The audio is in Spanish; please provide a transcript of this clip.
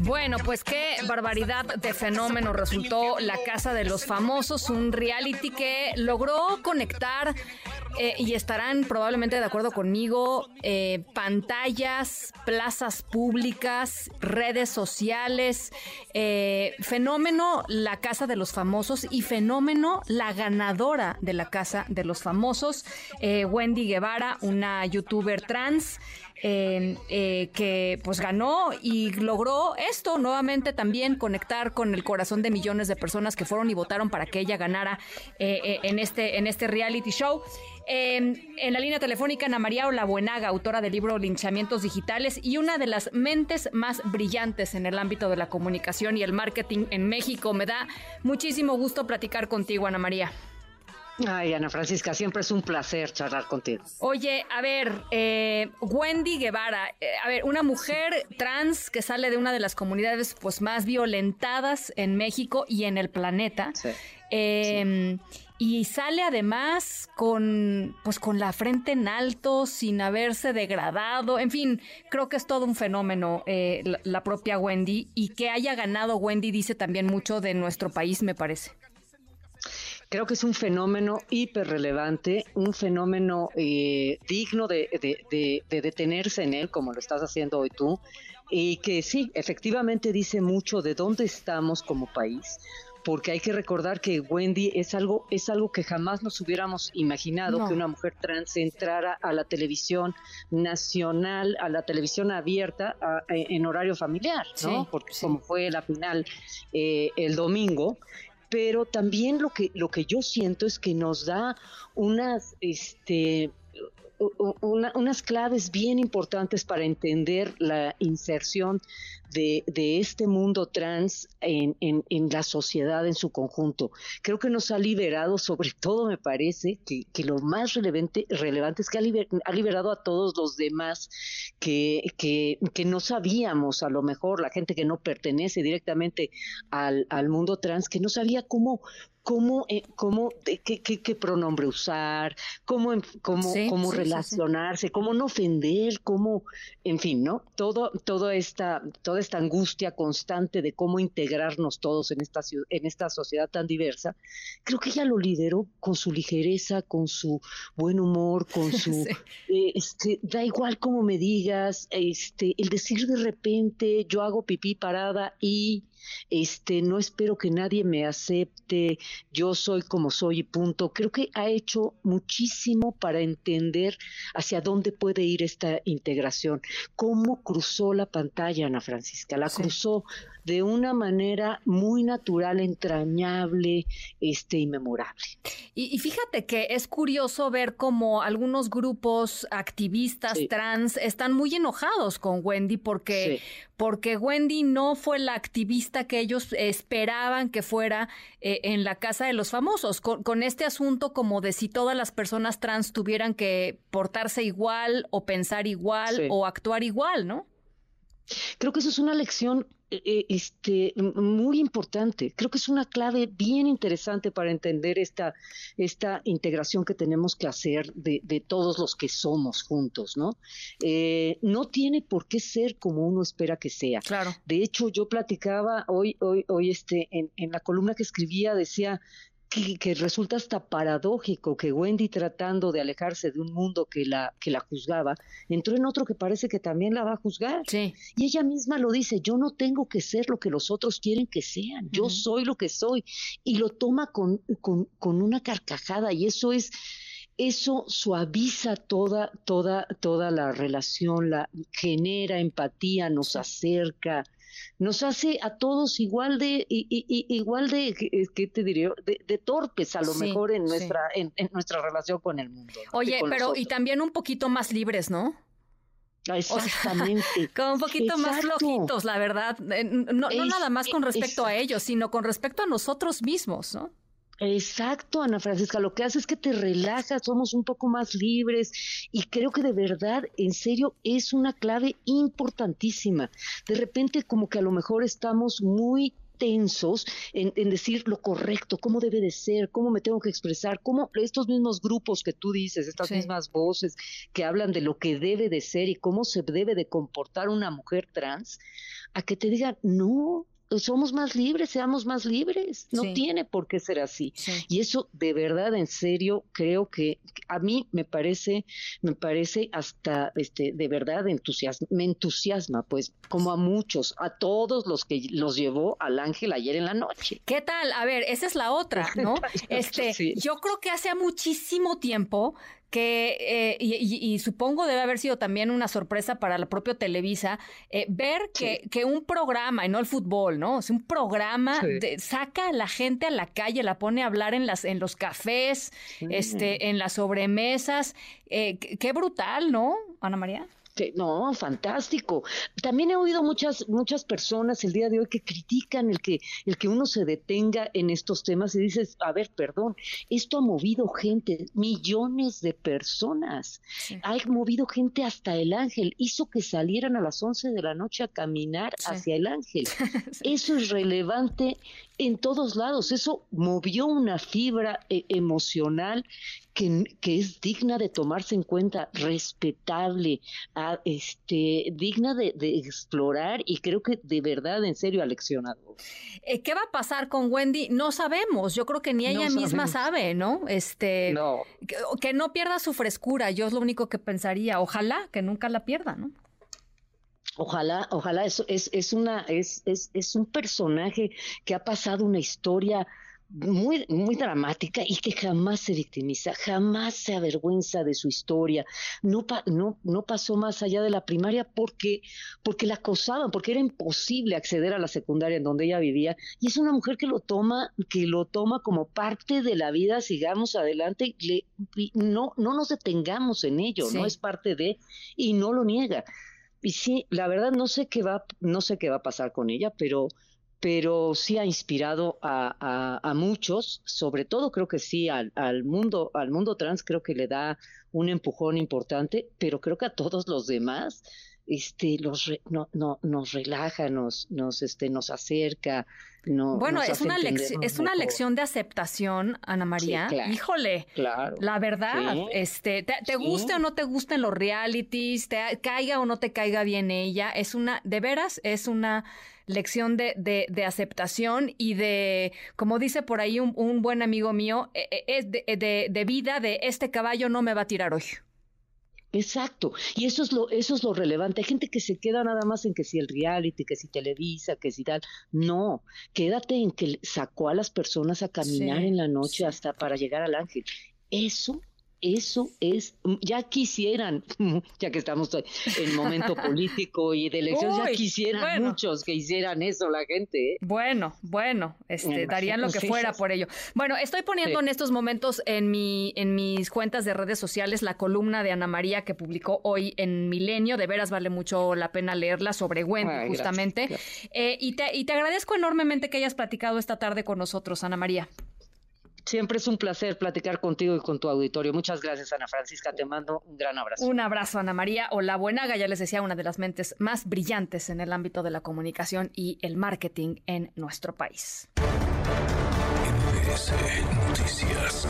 Bueno, pues qué barbaridad de fenómeno resultó La Casa de los Famosos, un reality que logró conectar eh, y estarán probablemente de acuerdo conmigo, eh, pantallas, plazas públicas, redes sociales, eh, fenómeno la Casa de los Famosos y fenómeno la ganadora de la Casa de los Famosos, Wendy Guevara, una youtuber trans. que pues ganó y logró esto nuevamente también conectar con el corazón de millones de personas que fueron y votaron para que ella ganara en este en este reality show. Em, en la línea telefónica, Ana María Olabuenaga, autora del libro Linchamientos Digitales y una de las mentes más brillantes en el ámbito de la comunicación y el marketing en México. Me da muchísimo gusto platicar contigo, Ana María. Ay, Ana Francisca, siempre es un placer charlar contigo. Oye, a ver, eh, Wendy Guevara, eh, a ver, una mujer trans que sale de una de las comunidades pues más violentadas en México y en el planeta. Sí. Em, y sale además con pues con la frente en alto sin haberse degradado. En fin creo que es todo un fenómeno eh, la, propia Wendy y que haya ganado Wendy dice también mucho de nuestro país me parece. Creo que es un fenómeno hiper relevante, un fenómeno eh, digno de, de, detenerse en él, como lo estás haciendo hoy tú, y que sí, efectivamente dice mucho de dónde estamos como país, porque hay que recordar que Wendy es algo, es algo que jamás nos hubiéramos imaginado que una mujer trans entrara a la televisión nacional, a la televisión abierta en horario familiar, ¿no? porque como fue la final eh, el domingo, pero también lo que lo que yo siento es que nos da unas este unas claves bien importantes para entender la inserción de, este mundo trans en, la sociedad en su conjunto. Creo que nos ha liberado, sobre todo me parece, que, lo más relevante, relevante es que ha, liberado a todos los demás que, que, no sabíamos, a lo mejor la gente que no pertenece directamente al, al mundo trans, que no sabía cómo, cómo, eh, cómo qué, qué, pronombre usar, cómo, cómo, cómo relacionarse, cómo no ofender, cómo, en fin, ¿no? Todo, toda esta, toda esta angustia constante de cómo integrarnos todos en esta, en esta sociedad tan diversa, creo que ella lo lideró con su ligereza, con su buen humor, con su, eh, este, da igual cómo me digas, este, el decir de repente, yo hago pipí parada y este, no espero que nadie me acepte, yo soy como soy y punto. Creo que ha hecho muchísimo para entender hacia dónde puede ir esta integración. ¿Cómo cruzó la pantalla, Ana Francisca? La cruzó de una manera muy natural, entrañable, este, y memorable. Y, fíjate que es curioso ver cómo algunos grupos activistas trans están muy enojados con Wendy porque, porque Wendy no fue la activista que ellos esperaban que fuera eh, en la casa de los famosos, con, con este asunto como de si todas las personas trans tuvieran que portarse igual o pensar igual o actuar igual, ¿no? Creo que eso es una lección eh, eh, este, muy importante. Creo que es una clave bien interesante para entender esta, esta integración que tenemos que hacer de, todos los que somos juntos, ¿no? Eh, no tiene por qué ser como uno espera que sea. Claro. De hecho, yo platicaba hoy, hoy, hoy este, en, en la columna que escribía, decía, que, resulta hasta paradójico que Wendy tratando de alejarse de un mundo que la, que la juzgaba, entró en otro que parece que también la va a juzgar. Sí. Y ella misma lo dice, yo no tengo que ser lo que los otros quieren que sean, yo soy lo que soy. Y lo toma con, con, con una carcajada y eso es eso suaviza toda, toda, toda la relación, la genera empatía, nos acerca, nos hace a todos igual de, igual de, ¿qué te diría? De, torpes a lo mejor en nuestra, en, nuestra relación con el mundo. Oye, pero y también un poquito más libres, ¿no? Exactamente. como un poquito más flojitos, la verdad. Eh, no, no nada más con respecto a ellos, sino con respecto a nosotros mismos, ¿no? Exacto, Ana Francisca, lo que hace es que te relajas, somos un poco más libres y creo que de verdad, en serio, es una clave importantísima. De repente como que a lo mejor estamos muy tensos en, decir lo correcto, cómo debe de ser, cómo me tengo que expresar, cómo estos mismos grupos que tú dices, estas mismas voces que hablan de lo que debe de ser y cómo se debe de comportar una mujer trans, a que te digan, no, somos más libres, seamos más libres. No tiene por qué ser así. Y eso de verdad, en serio, creo que a mí me parece, me parece hasta, este, de verdad entusiasma, me entusiasma, pues, como a muchos, a todos los que los llevó al ángel ayer en la noche. ¿Qué tal? A ver, esa es la otra, ¿no? este, yo creo que hace muchísimo tiempo que, eh, y, supongo debe haber sido también una sorpresa para la propia Televisa, eh, ver que, que, un programa, y no el fútbol, ¿no? Es un programa, saca a la gente a la calle, la pone a hablar en, las, en los cafés, este, en las sobremesas. Eh, qué brutal, ¿no, Ana María? No, fantástico. También he oído muchas muchas personas el día de hoy que critican el que el que uno se detenga en estos temas y dices, a ver, perdón, esto ha movido gente, millones de personas. Ha movido gente hasta el ángel, hizo que salieran a las 11 de la noche a caminar hacia el ángel. Eso es relevante en todos lados. Eso movió una fibra eh, emocional que, que, es digna de tomarse en cuenta, respetable, este, digna de, explorar y creo que de verdad, en serio, aleccionado. Eh, ¿Qué va a pasar con Wendy? No sabemos. Yo creo que ni ella misma sabe, ¿no? Este, no. Que, que no pierda su frescura. Yo es lo único que pensaría. Ojalá que nunca la pierda, ¿no? Ojalá, ojalá, eso es, es una, es, es, es un personaje que ha pasado una historia muy, muy dramática y que jamás se victimiza, jamás se avergüenza de su historia. No, no, no pasó más allá de la primaria porque, porque la acosaban, porque era imposible acceder a la secundaria en donde ella vivía. Y es una mujer que lo toma, que lo toma como parte de la vida, sigamos adelante, le, no, no nos detengamos en ello, no es parte de, y no lo niega. Y sí, la verdad no sé qué va, no sé qué va a pasar con ella, pero, pero sí ha inspirado a, muchos, sobre todo creo que sí al, al, mundo, al mundo trans creo que le da un empujón importante, pero creo que a todos los demás este, los no, no, nos relaja, nos, nos, este, nos acerca. No, bueno, es una, es una lección de aceptación, Ana María. Híjole, claro. la verdad, este, te, te guste o no te gusten los realities, te caiga o no te caiga bien ella, es una, de veras, es una lección de, de, de aceptación y de, como dice por ahí un, un buen amigo mío, e, e, es de, de vida de este caballo no me va a tirar hoy. Exacto, y eso es lo eso es lo relevante. Hay gente que se queda nada más en que si el reality, que si Televisa, que si tal. No, quédate en que sacó a las personas a caminar en la noche hasta para llegar al ángel. Eso eso es, ya quisieran, ya que estamos en momento político y de elección, ya quisieran muchos que hicieran eso la gente. ¿eh? Bueno, bueno, este, darían lo que fuera por ello. Bueno, estoy poniendo en estos momentos en, mi, en mis cuentas de redes sociales la columna de Ana María que publicó hoy en Milenio. De veras vale mucho la pena leerla sobre Wendy, justamente. Eh, y, te, y te agradezco enormemente que hayas platicado esta tarde con nosotros, Ana María. Siempre es un placer platicar contigo y con tu auditorio. Muchas gracias, Ana Francisca. Te mando un gran abrazo. Un abrazo, Ana María. O la Buenaga, ya les decía, una de las mentes más brillantes en el ámbito de la comunicación y el marketing en nuestro país. Noticias.